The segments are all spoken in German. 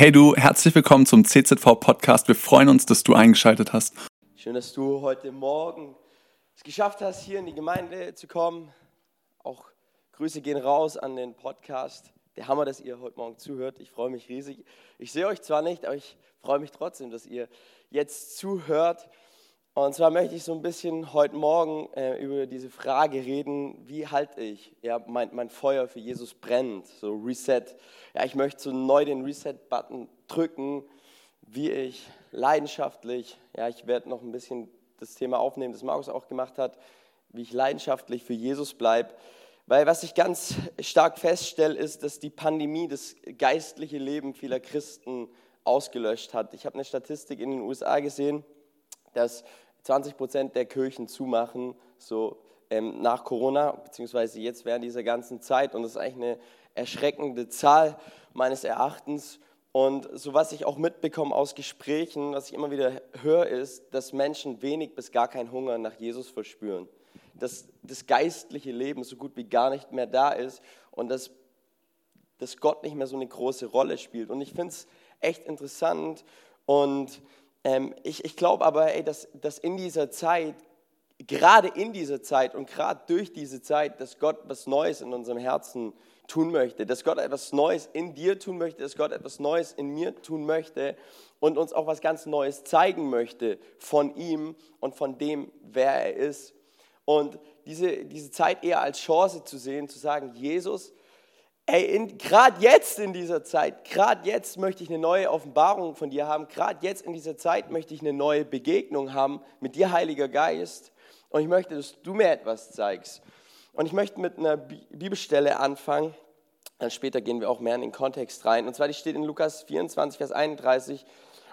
Hey du, herzlich willkommen zum CZV Podcast. Wir freuen uns, dass du eingeschaltet hast. Schön, dass du heute Morgen es geschafft hast, hier in die Gemeinde zu kommen. Auch Grüße gehen raus an den Podcast. Der Hammer, dass ihr heute Morgen zuhört. Ich freue mich riesig. Ich sehe euch zwar nicht, aber ich freue mich trotzdem, dass ihr jetzt zuhört. Und zwar möchte ich so ein bisschen heute Morgen äh, über diese Frage reden, wie halte ich ja, mein, mein Feuer für Jesus brennt, so Reset. Ja, ich möchte so neu den Reset-Button drücken, wie ich leidenschaftlich, ja, ich werde noch ein bisschen das Thema aufnehmen, das Markus auch gemacht hat, wie ich leidenschaftlich für Jesus bleibe. Weil was ich ganz stark feststelle, ist, dass die Pandemie das geistliche Leben vieler Christen ausgelöscht hat. Ich habe eine Statistik in den USA gesehen, dass 20 Prozent der Kirchen zumachen, so ähm, nach Corona, beziehungsweise jetzt während dieser ganzen Zeit. Und das ist eigentlich eine erschreckende Zahl meines Erachtens. Und so was ich auch mitbekomme aus Gesprächen, was ich immer wieder höre, ist, dass Menschen wenig bis gar keinen Hunger nach Jesus verspüren. Dass das geistliche Leben so gut wie gar nicht mehr da ist und dass, dass Gott nicht mehr so eine große Rolle spielt. Und ich finde es echt interessant und ähm, ich ich glaube aber, ey, dass, dass in dieser Zeit, gerade in dieser Zeit und gerade durch diese Zeit, dass Gott was Neues in unserem Herzen tun möchte, dass Gott etwas Neues in dir tun möchte, dass Gott etwas Neues in mir tun möchte und uns auch was ganz Neues zeigen möchte von ihm und von dem, wer er ist. Und diese, diese Zeit eher als Chance zu sehen, zu sagen, Jesus, Ey, gerade jetzt in dieser Zeit, gerade jetzt möchte ich eine neue Offenbarung von dir haben, gerade jetzt in dieser Zeit möchte ich eine neue Begegnung haben mit dir, Heiliger Geist. Und ich möchte, dass du mir etwas zeigst. Und ich möchte mit einer Bibelstelle anfangen. Dann später gehen wir auch mehr in den Kontext rein. Und zwar, die steht in Lukas 24, Vers 31.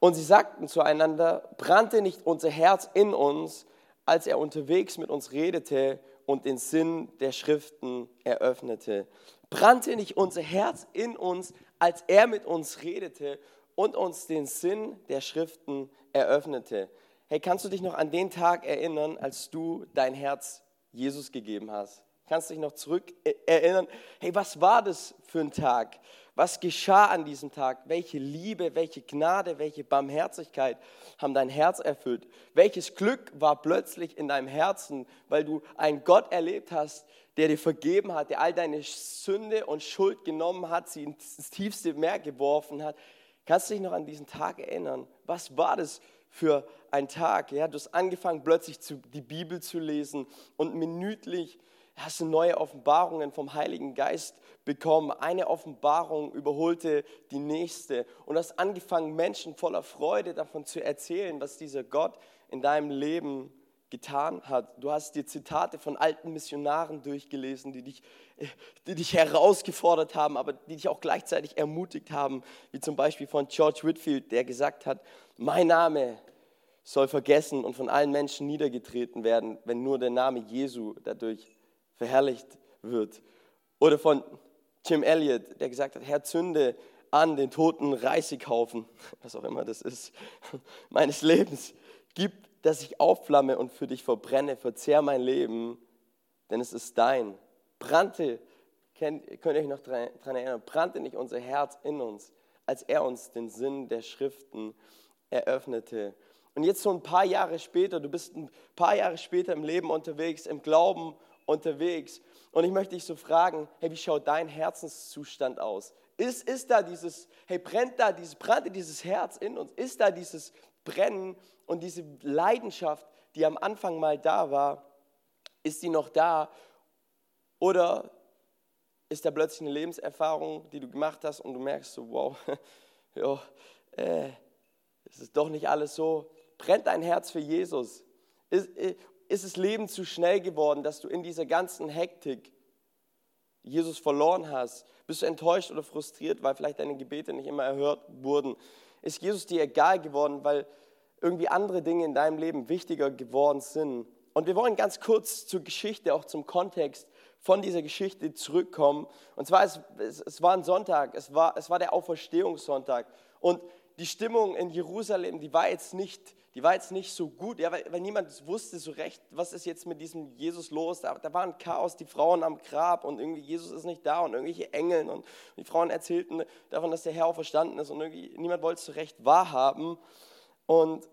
Und sie sagten zueinander, brannte nicht unser Herz in uns, als er unterwegs mit uns redete und den Sinn der Schriften eröffnete brannte nicht unser Herz in uns, als er mit uns redete und uns den Sinn der Schriften eröffnete. Hey, kannst du dich noch an den Tag erinnern, als du dein Herz Jesus gegeben hast? Kannst du dich noch zurück erinnern? Hey, was war das für ein Tag? Was geschah an diesem Tag? Welche Liebe, welche Gnade, welche Barmherzigkeit haben dein Herz erfüllt? Welches Glück war plötzlich in deinem Herzen, weil du einen Gott erlebt hast, der dir vergeben hat, der all deine Sünde und Schuld genommen hat, sie ins tiefste Meer geworfen hat. Kannst du dich noch an diesen Tag erinnern? Was war das für ein Tag? Ja, du hast angefangen, plötzlich zu, die Bibel zu lesen und minütlich hast du neue Offenbarungen vom Heiligen Geist bekommen. Eine Offenbarung überholte die nächste. Und hast angefangen, Menschen voller Freude davon zu erzählen, was dieser Gott in deinem Leben getan hat. Du hast dir Zitate von alten Missionaren durchgelesen, die dich, die dich herausgefordert haben, aber die dich auch gleichzeitig ermutigt haben, wie zum Beispiel von George Whitfield, der gesagt hat, mein Name soll vergessen und von allen Menschen niedergetreten werden, wenn nur der Name Jesu dadurch verherrlicht wird. Oder von Jim Elliot, der gesagt hat, Herr, zünde an den toten Reisighaufen, was auch immer das ist, meines Lebens. Gib dass ich aufflamme und für dich verbrenne, verzehr mein Leben, denn es ist dein. Brannte, könnt ihr euch noch daran erinnern, brannte nicht unser Herz in uns, als er uns den Sinn der Schriften eröffnete. Und jetzt so ein paar Jahre später, du bist ein paar Jahre später im Leben unterwegs, im Glauben unterwegs. Und ich möchte dich so fragen, hey, wie schaut dein Herzenszustand aus? Ist, ist da dieses, hey, brennt da dieses, brannte dieses Herz in uns? Ist da dieses Brennen und diese Leidenschaft, die am Anfang mal da war, ist die noch da? Oder ist da plötzlich eine Lebenserfahrung, die du gemacht hast und du merkst so, wow, ja, äh, es ist doch nicht alles so. Brennt dein Herz für Jesus? Ist, äh, ist das Leben zu schnell geworden, dass du in dieser ganzen Hektik Jesus verloren hast? Bist du enttäuscht oder frustriert, weil vielleicht deine Gebete nicht immer erhört wurden? Ist Jesus dir egal geworden, weil irgendwie andere Dinge in deinem Leben wichtiger geworden sind? Und wir wollen ganz kurz zur Geschichte, auch zum Kontext von dieser Geschichte zurückkommen. Und zwar, es, es, es war ein Sonntag, es war, es war der Auferstehungssonntag. Und die Stimmung in Jerusalem, die war jetzt nicht die war jetzt nicht so gut, ja, weil, weil niemand wusste so recht, was ist jetzt mit diesem Jesus los. Da, da war ein Chaos, die Frauen am Grab und irgendwie Jesus ist nicht da und irgendwelche Engel und die Frauen erzählten davon, dass der Herr auch verstanden ist und irgendwie niemand wollte es so recht wahrhaben. Und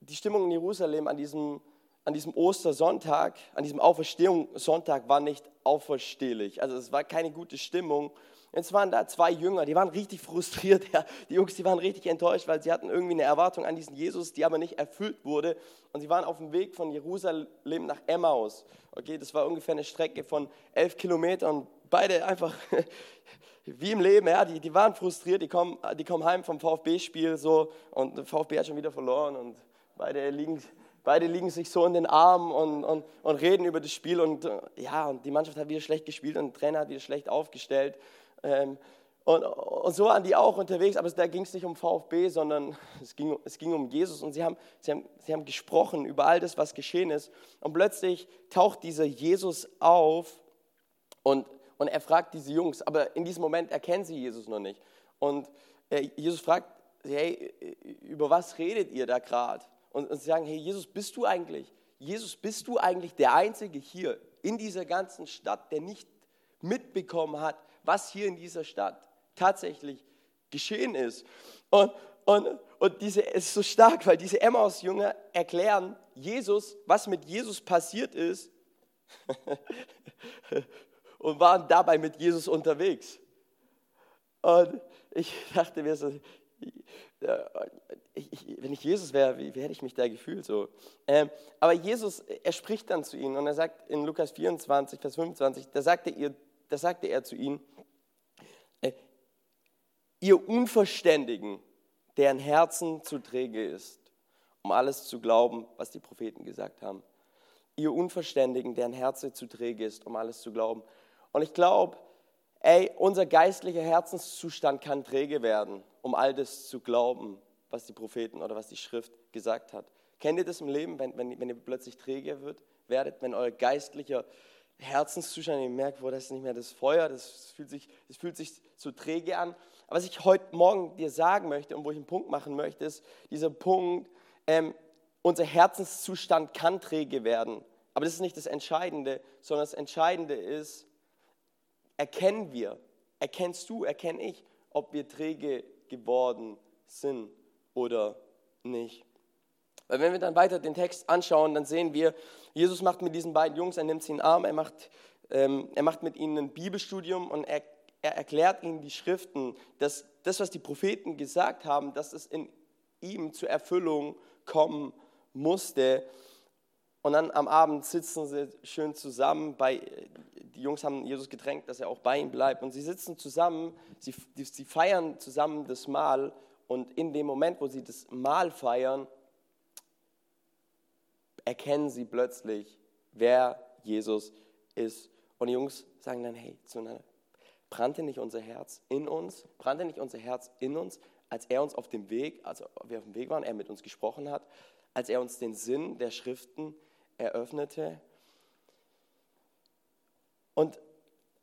die Stimmung in Jerusalem an diesem, an diesem Ostersonntag, an diesem Auferstehungssonntag war nicht auferstehlich. Also es war keine gute Stimmung. Jetzt waren da zwei Jünger, die waren richtig frustriert. Ja. Die Jungs, die waren richtig enttäuscht, weil sie hatten irgendwie eine Erwartung an diesen Jesus, die aber nicht erfüllt wurde. Und sie waren auf dem Weg von Jerusalem nach Emmaus. Okay, das war ungefähr eine Strecke von elf Kilometern. Beide einfach wie im Leben, ja, die, die waren frustriert, die kommen, die kommen heim vom VfB-Spiel so und der VfB hat schon wieder verloren und beide liegen, beide liegen sich so in den Armen und, und, und reden über das Spiel und ja, und die Mannschaft hat wieder schlecht gespielt und der Trainer hat wieder schlecht aufgestellt. Ähm, und, und, so waren die auch unterwegs, aber da ging es nicht um VfB, sondern es ging, es ging um Jesus. Und sie haben, sie, haben, sie haben gesprochen über all das, was geschehen ist. Und plötzlich taucht dieser Jesus auf und, und er fragt diese Jungs, aber in diesem Moment erkennen sie Jesus noch nicht. Und äh, Jesus fragt, hey, über was redet ihr da gerade? Und, und sie sagen, hey, Jesus, bist du eigentlich, Jesus, bist du eigentlich der Einzige hier in dieser ganzen Stadt, der nicht mitbekommen hat, was hier in dieser Stadt tatsächlich geschehen ist. Und, und, und diese, es ist so stark, weil diese Emmaus-Jünger erklären Jesus, was mit Jesus passiert ist und waren dabei mit Jesus unterwegs. Und ich dachte mir so, wenn ich Jesus wäre, wie, wie, hätte ich mich da gefühlt so? Ähm, aber Jesus, er spricht dann zu ihnen und er sagt in Lukas 24, Vers 25, da sagte, ihr, da sagte er zu ihnen, ihr Unverständigen, deren Herzen zu träge ist, um alles zu glauben, was die Propheten gesagt haben. Ihr Unverständigen, deren Herzen zu träge ist, um alles zu glauben. Und ich glaube, ey, unser geistlicher Herzenszustand kann träge werden, um all das zu glauben, was die Propheten oder was die Schrift gesagt hat. Kennt ihr das im Leben, wenn, wenn, wenn ihr plötzlich träge wird, werdet, wenn euer geistlicher Herzenszustand, ihr merkt, wo das ist nicht mehr das Feuer, das fühlt sich, das fühlt sich zu träge an, aber was ich heute Morgen dir sagen möchte und wo ich einen Punkt machen möchte, ist dieser Punkt, ähm, unser Herzenszustand kann träge werden. Aber das ist nicht das Entscheidende, sondern das Entscheidende ist, erkennen wir, erkennst du, erkenne ich, ob wir träge geworden sind oder nicht. Weil wenn wir dann weiter den Text anschauen, dann sehen wir, Jesus macht mit diesen beiden Jungs, er nimmt sie in den Arm, er macht, ähm, er macht mit ihnen ein Bibelstudium und er er erklärt ihnen die Schriften, dass das, was die Propheten gesagt haben, dass es in ihm zur Erfüllung kommen musste. Und dann am Abend sitzen sie schön zusammen. Bei, die Jungs haben Jesus gedrängt, dass er auch bei ihnen bleibt. Und sie sitzen zusammen, sie, sie feiern zusammen das Mahl. Und in dem Moment, wo sie das Mahl feiern, erkennen sie plötzlich, wer Jesus ist. Und die Jungs sagen dann, hey, zueinander, brannte nicht unser Herz in uns, brannte nicht unser Herz in uns, als er uns auf dem Weg, also wir auf dem Weg waren, er mit uns gesprochen hat, als er uns den Sinn der Schriften eröffnete. Und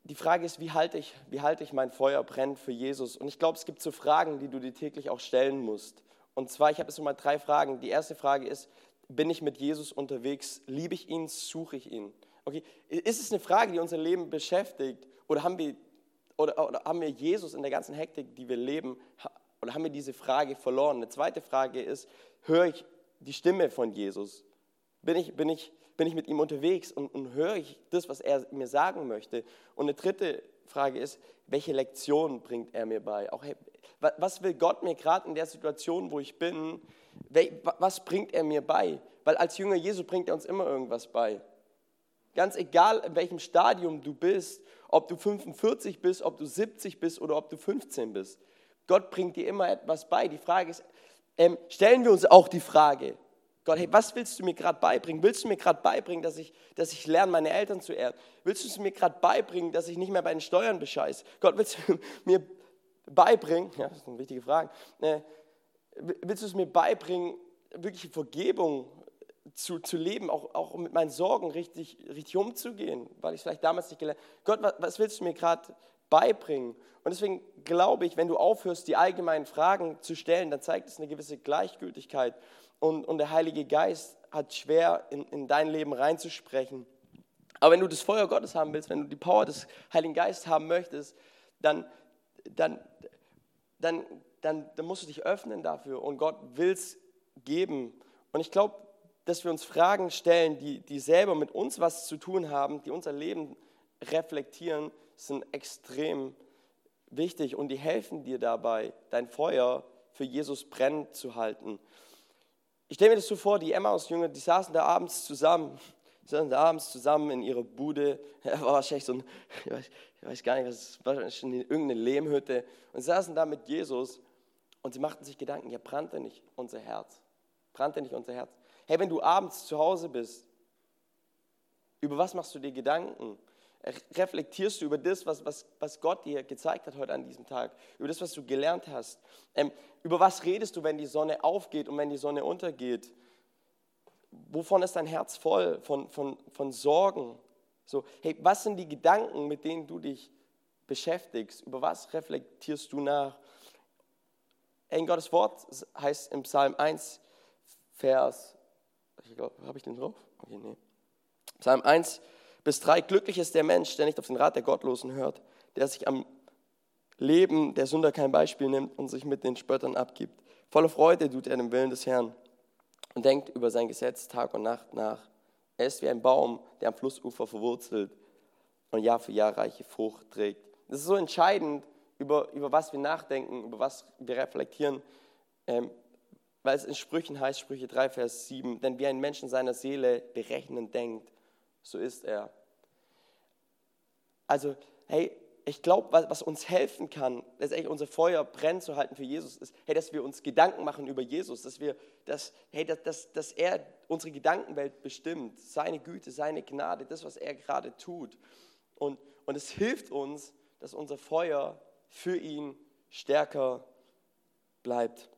die Frage ist, wie halte ich, wie halte ich mein Feuer brennt für Jesus? Und ich glaube, es gibt so Fragen, die du dir täglich auch stellen musst. Und zwar, ich habe jetzt mal drei Fragen. Die erste Frage ist, bin ich mit Jesus unterwegs? Liebe ich ihn? Suche ich ihn? Okay, ist es eine Frage, die unser Leben beschäftigt? Oder haben wir oder, oder haben wir Jesus in der ganzen Hektik, die wir leben, oder haben wir diese Frage verloren? Eine zweite Frage ist, höre ich die Stimme von Jesus? Bin ich, bin ich, bin ich mit ihm unterwegs und, und höre ich das, was er mir sagen möchte? Und eine dritte Frage ist, welche Lektion bringt er mir bei? Auch, was will Gott mir gerade in der Situation, wo ich bin, was bringt er mir bei? Weil als Jünger Jesu bringt er uns immer irgendwas bei. Ganz egal, in welchem Stadium du bist, ob du 45 bist, ob du 70 bist oder ob du 15 bist. Gott bringt dir immer etwas bei. Die Frage ist, ähm, stellen wir uns auch die Frage, Gott, hey, was willst du mir gerade beibringen? Willst du mir gerade beibringen, dass ich, dass ich lerne, meine Eltern zu ehren? Willst du mir gerade beibringen, dass ich nicht mehr bei den Steuern bescheiße? Gott, willst du mir beibringen, ja, das eine wichtige Frage, äh, willst du es mir beibringen, wirklich Vergebung zu, zu leben, auch, auch mit meinen Sorgen richtig, richtig umzugehen, weil ich vielleicht damals nicht gelernt habe. Gott, was, was willst du mir gerade beibringen. Und deswegen glaube ich, wenn du aufhörst, die allgemeinen Fragen zu stellen, dann zeigt es eine gewisse Gleichgültigkeit. Und, und der Heilige Geist hat schwer, in, in dein Leben reinzusprechen. Aber wenn du das Feuer Gottes haben willst, wenn du die Power des Heiligen Geistes haben möchtest, dann, dann, dann, dann, dann musst du dich öffnen dafür und Gott will es geben. Und ich glaube, dass wir uns Fragen stellen, die, die selber mit uns was zu tun haben, die unser Leben reflektieren, sind extrem wichtig und die helfen dir dabei, dein Feuer für Jesus brennend zu halten. Ich stelle mir das so vor, die Emmaus-Jünger, die saßen da abends zusammen, saßen da abends zusammen in ihrer Bude, ja, war wahrscheinlich so ein, ich weiß, ich weiß, gar nicht, was wahrscheinlich irgendeine Lehmhütte und saßen da mit Jesus und sie machten sich Gedanken, ja, brannte nicht unser Herz, brannte nicht unser Herz. Hey, wenn du abends zu Hause bist, über was machst du dir Gedanken? reflektierst du über das, was, was, was Gott dir gezeigt hat heute an diesem Tag, über das, was du gelernt hast? Ähm, über was redest du, wenn die Sonne aufgeht und wenn die Sonne untergeht? Wovon ist dein Herz voll? Von, von, von Sorgen? So, hey, was sind die Gedanken, mit denen du dich beschäftigst? Über was reflektierst du nach? In Gottes Wort heißt im Psalm 1, Vers, habe ich den drauf? Okay, nee. Psalm 1, bis drei. Glücklich ist der Mensch, der nicht auf den Rat der Gottlosen hört, der sich am Leben der Sünder kein Beispiel nimmt und sich mit den Spöttern abgibt. Voller Freude tut er dem Willen des Herrn und denkt über sein Gesetz Tag und Nacht nach. Er ist wie ein Baum, der am Flussufer verwurzelt und Jahr für Jahr reiche Frucht trägt. Das ist so entscheidend, über, über was wir nachdenken, über was wir reflektieren, ähm, weil es in Sprüchen heißt, Sprüche 3, Vers 7, denn wie ein Mensch in seiner Seele berechnend denkt, so ist er. Also, hey, ich glaube, was, was, uns helfen kann, letztendlich unser Feuer brennen zu halten für Jesus, ist, hey, dass wir uns Gedanken machen über Jesus, dass, wir, dass, hey, dass, dass, dass er unsere Gedankenwelt bestimmt, seine Güte, seine Gnade, das, was er gerade tut. Und, und es hilft uns, dass unser Feuer für ihn stärker bleibt.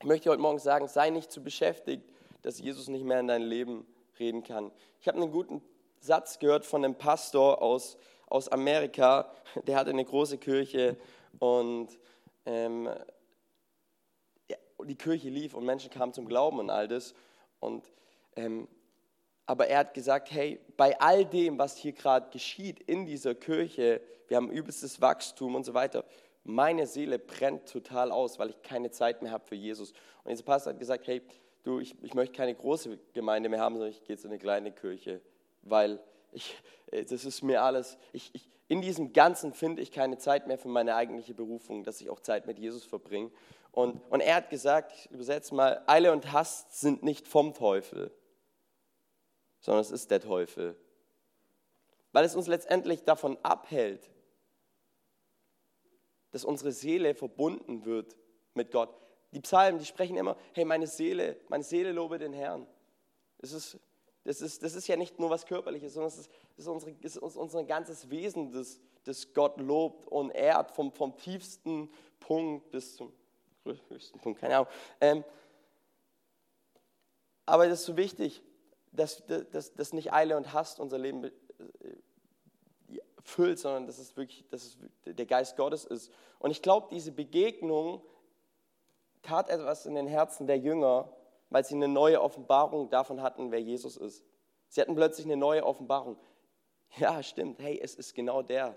Ich möchte heute Morgen sagen, sei nicht zu beschäftigt, dass Jesus nicht mehr in dein Leben reden kann. Ich habe einen guten Satz gehört von einem Pastor aus, aus Amerika, der hatte eine große Kirche und ähm, ja, die Kirche lief und Menschen kamen zum Glauben und all das. Und, ähm, aber er hat gesagt, hey, bei all dem, was hier gerade geschieht in dieser Kirche, wir haben übelstes Wachstum und so weiter, meine Seele brennt total aus, weil ich keine Zeit mehr habe für Jesus. Und dieser Pastor hat gesagt, hey, du, ich, ich möchte keine große Gemeinde mehr haben, sondern ich gehe zu einer kleinen Kirche weil ich, äh, das ist mir alles, ich, ich, in diesem Ganzen finde ich keine Zeit mehr für meine eigentliche Berufung, dass ich auch Zeit mit Jesus verbringe. Und, und er hat gesagt, ich übersetze mal, Eile und Hast sind nicht vom Teufel, sondern es ist der Teufel. Weil es uns letztendlich davon abhält, dass unsere Seele verbunden wird mit Gott. Die Psalmen, die sprechen immer, hey, meine Seele, meine Seele lobe den Herrn. Es ist das ist, das ist ja nicht nur was Körperliches, sondern es ist, das ist, ist unser ganzes Wesen, das, das Gott lobt und ehrt, vom, vom tiefsten Punkt bis zum höchsten Punkt, keine Ahnung. Ähm, aber das ist so wichtig, dass, dass, dass nicht Eile und Hast unser Leben äh, füllt, sondern dass es wirklich dass es der Geist Gottes ist. Und ich glaube, diese Begegnung tat etwas in den Herzen der Jünger, weil sie eine neue Offenbarung davon hatten, wer Jesus ist. Sie hatten plötzlich eine neue Offenbarung. Ja, stimmt, hey, es ist genau der,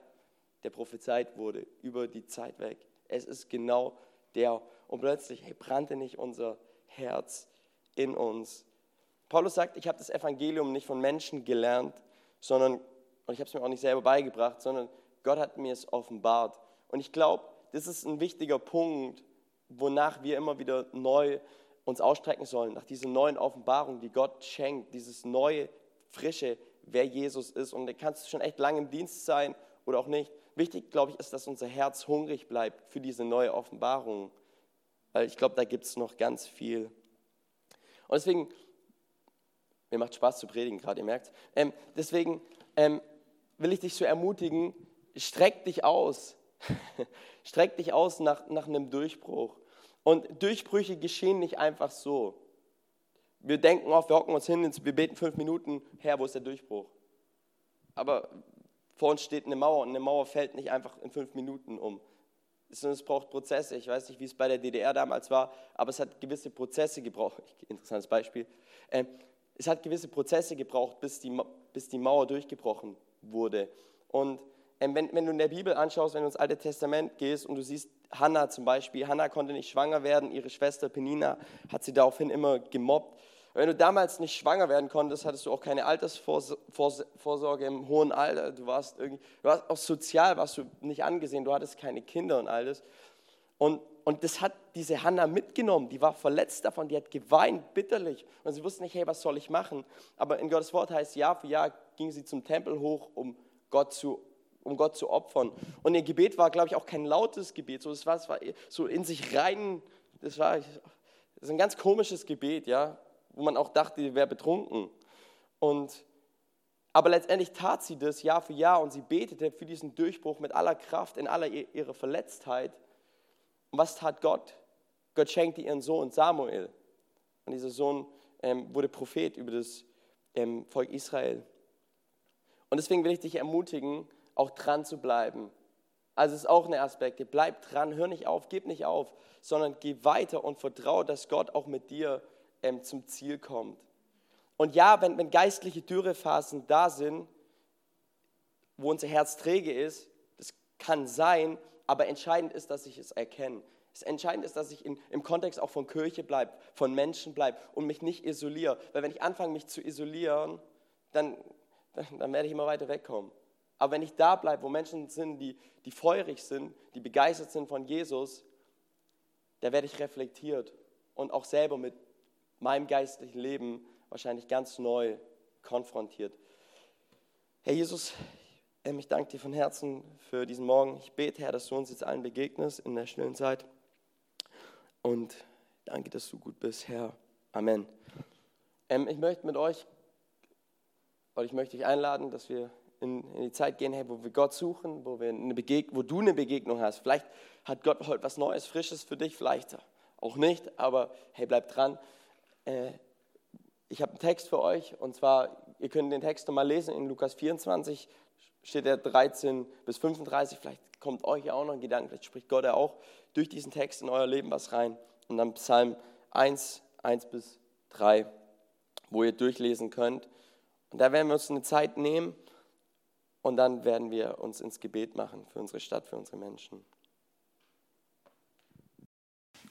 der prophezeit wurde über die Zeit weg. Es ist genau der. Und plötzlich, hey, brannte nicht unser Herz in uns. Paulus sagt, ich habe das Evangelium nicht von Menschen gelernt, sondern, und ich habe es mir auch nicht selber beigebracht, sondern Gott hat mir es offenbart. Und ich glaube, das ist ein wichtiger Punkt, wonach wir immer wieder neu uns ausstrecken sollen, nach dieser neuen Offenbarung, die Gott schenkt, dieses neue, frische, wer Jesus ist. Und da kannst du schon echt lange im Dienst sein oder auch nicht. Wichtig, glaube ich, ist, dass unser Herz hungrig bleibt für diese neue Offenbarung. Weil ich glaube, da gibt es noch ganz viel. Und deswegen, mir macht Spaß zu predigen gerade, ihr merkt. Ähm, deswegen ähm, will ich dich so ermutigen, streck dich aus. streck dich aus nach, nach einem Durchbruch. Und Durchbrüche geschehen nicht einfach so. Wir denken oft, wir hocken uns hin, wir beten fünf Minuten, Herr, wo ist der Durchbruch? Aber vor uns steht eine Mauer und eine Mauer fällt nicht einfach in fünf Minuten um. Es braucht Prozesse. Ich weiß nicht, wie es bei der DDR damals war, aber es hat gewisse Prozesse gebraucht. Interessantes Beispiel. Es hat gewisse Prozesse gebraucht, bis die, bis die Mauer durchgebrochen wurde. Und ähm, wenn, wenn du in der Bibel anschaust, wenn du ins Alte Testament gehst und du siehst Hannah zum Beispiel, Hannah konnte nicht schwanger werden, ihre Schwester Penina hat sie daraufhin immer gemobbt. Wenn du damals nicht schwanger werden konntest, hattest du auch keine Altersvorsorge im hohen Alter. Du warst irgendwie, du warst auch sozial warst du nicht angesehen, du hattest keine Kinder und alles. Und, und das hat diese Hannah mitgenommen, die war verletzt davon, die hat geweint bitterlich und sie wusste nicht, hey, was soll ich machen? Aber in Gottes Wort heißt, Jahr für Jahr ging sie zum Tempel hoch, um Gott zu um Gott zu opfern. Und ihr Gebet war, glaube ich, auch kein lautes Gebet. So, es war, es war so in sich rein, das war das ist ein ganz komisches Gebet, ja wo man auch dachte, sie wäre betrunken. Und, aber letztendlich tat sie das Jahr für Jahr und sie betete für diesen Durchbruch mit aller Kraft, in aller ihrer Verletztheit. Und was tat Gott? Gott schenkte ihren Sohn Samuel. Und dieser Sohn ähm, wurde Prophet über das ähm, Volk Israel. Und deswegen will ich dich ermutigen, auch dran zu bleiben. Also es ist auch ein Aspekt. Bleib dran, hör nicht auf, gib nicht auf, sondern geh weiter und vertraue, dass Gott auch mit dir ähm, zum Ziel kommt. Und ja, wenn, wenn geistliche Dürrephasen da sind, wo unser Herz träge ist, das kann sein, aber entscheidend ist, dass ich es erkenne. Es entscheidend ist, dass ich in, im Kontext auch von Kirche bleibe, von Menschen bleibe und mich nicht isoliere. Weil wenn ich anfange, mich zu isolieren, dann, dann, dann werde ich immer weiter wegkommen. Aber wenn ich da bleibe, wo Menschen sind, die, die feurig sind, die begeistert sind von Jesus, da werde ich reflektiert und auch selber mit meinem geistlichen Leben wahrscheinlich ganz neu konfrontiert. Herr Jesus, ich danke dir von Herzen für diesen Morgen. Ich bete, Herr, dass du uns jetzt allen begegnest in der stillen Zeit. Und danke, dass du gut bist, Herr. Amen. Ähm, ich möchte mit euch, oder ich möchte dich einladen, dass wir in, in die Zeit gehen, hey, wo wir Gott suchen, wo, wir eine Begeg wo du eine Begegnung hast. Vielleicht hat Gott heute was Neues, Frisches für dich, vielleicht auch nicht, aber hey, bleib dran. Äh, ich habe einen Text für euch und zwar, ihr könnt den Text nochmal lesen in Lukas 24, steht er 13 bis 35. Vielleicht kommt euch ja auch noch ein Gedanke, vielleicht spricht Gott ja auch durch diesen Text in euer Leben was rein. Und dann Psalm 1, 1 bis 3, wo ihr durchlesen könnt. Und da werden wir uns eine Zeit nehmen und dann werden wir uns ins Gebet machen für unsere Stadt, für unsere Menschen.